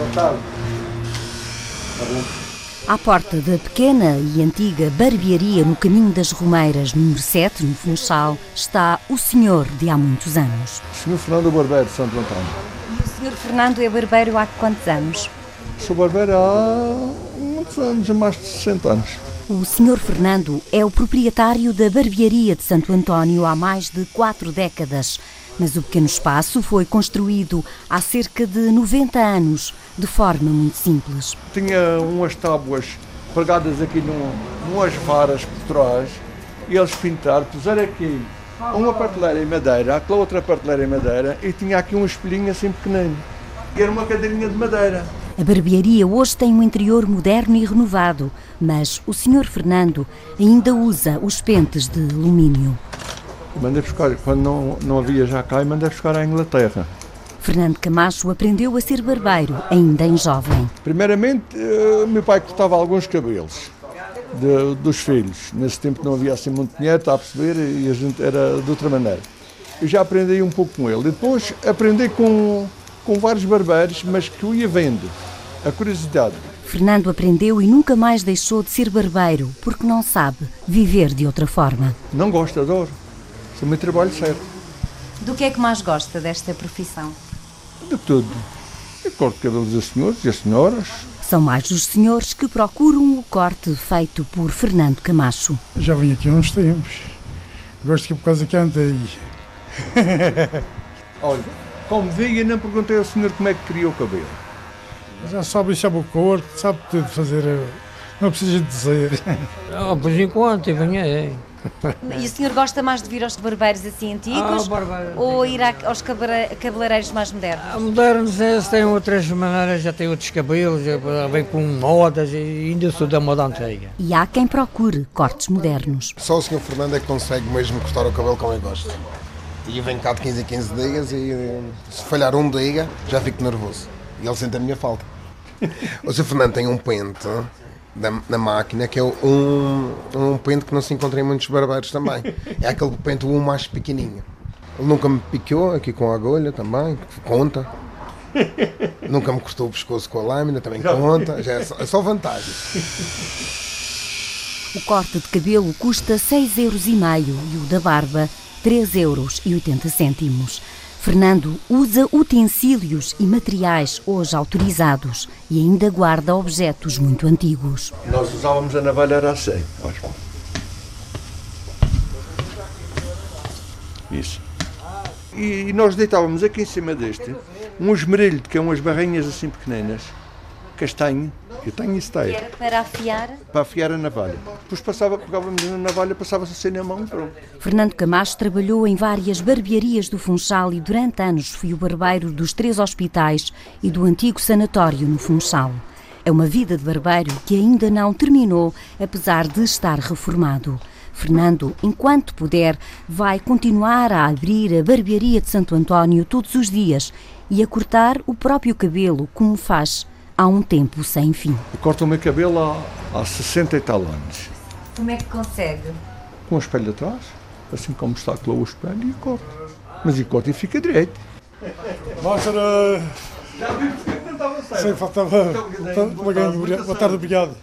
Boa tarde. À porta da pequena e antiga barbearia no caminho das Romeiras, número 7, no Funchal, está o senhor de há muitos anos. Senhor Fernando Barbeiro de Santo Antônio. E o senhor Fernando é barbeiro há quantos anos? Sou barbeiro há muitos anos, há mais de 60 anos. O senhor Fernando é o proprietário da barbearia de Santo António há mais de quatro décadas. Mas o pequeno espaço foi construído há cerca de 90 anos, de forma muito simples. Tinha umas tábuas pregadas aqui num, numas varas por trás e eles pintaram, puseram aqui uma prateleira em madeira, aquela outra prateleira em madeira e tinha aqui um espelhinho assim pequenino. E era uma cadeirinha de madeira. A barbearia hoje tem um interior moderno e renovado, mas o senhor Fernando ainda usa os pentes de alumínio. Mandei buscar, quando não, não havia já cá, mandei buscar à Inglaterra. Fernando Camacho aprendeu a ser barbeiro ainda em jovem. Primeiramente, eh, meu pai cortava alguns cabelos de- dos filhos. Nesse tempo não havia assim muito dinheiro, está a perceber, e a gente era de outra maneira. Eu já aprendi um pouco com ele. Depois aprendi com, com vários barbeiros, mas que eu ia vendo. A curiosidade. Fernando aprendeu e nunca mais deixou de ser barbeiro, porque não sabe viver de outra forma. Não gosto, adoro. Sou o meu trabalho certo. Do que é que mais gosta desta profissão? De tudo. Eu corto cabelos dos senhores e as senhoras. São mais os senhores que procuram o corte feito por Fernando Camacho. Já vim aqui há uns tempos. Gosto que por causa que andei. Olha, como vi, eu não perguntei ao senhor como é que criou o cabelo. Já sabe enxar o corpo, sabe tudo fazer. Não precisa dizer. Ah, por enquanto, eu venho aí. E o senhor gosta mais de vir aos barbeiros assim antigos Ah, barbeiro ou ir à- aos cabeleireiros mais modernos? A modernos eles têm outras maneiras, já têm outros cabelos, já vem com modas e ainda sou da moda antiga. E há quem procure cortes modernos. Só o Sr. Fernando é que consegue mesmo cortar o cabelo como eu gosto. E eu venho cá de 15 em 15 dias e se falhar um dia já fico nervoso. E ele sente a minha falta. O Sr. Fernando tem um pente da, na máquina que é um, um pente que não se encontra em muitos barbeiros também. É aquele pente um mais pequenininho. Ele nunca me piqueou aqui com a agulha também, que conta. Nunca me cortou o pescoço com a lâmina, também conta. Já é só, é só vantagem. O corte de cabelo custa 6,5 euros e meio e o da barba 3 euros e 80 cêntimos. Fernando usa utensílios e materiais hoje autorizados e ainda guarda objetos muito antigos. Nós usávamos a navalha assim. Isso. E nós deitávamos aqui em cima deste um esmerilho, que é umas barrinhas assim pequeninas, castanho. Eu tenho isso daí, para afiar? para afiar a navalha. Depois passava, pegávamos na navalha, passava-se assim na mão e pronto. Fernando Camacho trabalhou em várias barbearias do Funchal e durante anos foi o barbeiro dos três hospitais e do antigo sanatório no Funchal. É uma vida de barbeiro que ainda não terminou, apesar de estar reformado. Fernando, enquanto puder, vai continuar a abrir a barbearia de Santo António todos os dias e a cortar o próprio cabelo, como faz há um tempo sem fim. Eu corto o meu cabelo há, há 60 e tal anos. Como é que consegue? Com o espelho atrás, assim como está com o espelho, e corto. Mas e corto e fica direito. Mostra. Já vi porque não estava certo. Sem faltava. Boa tarde, obrigado.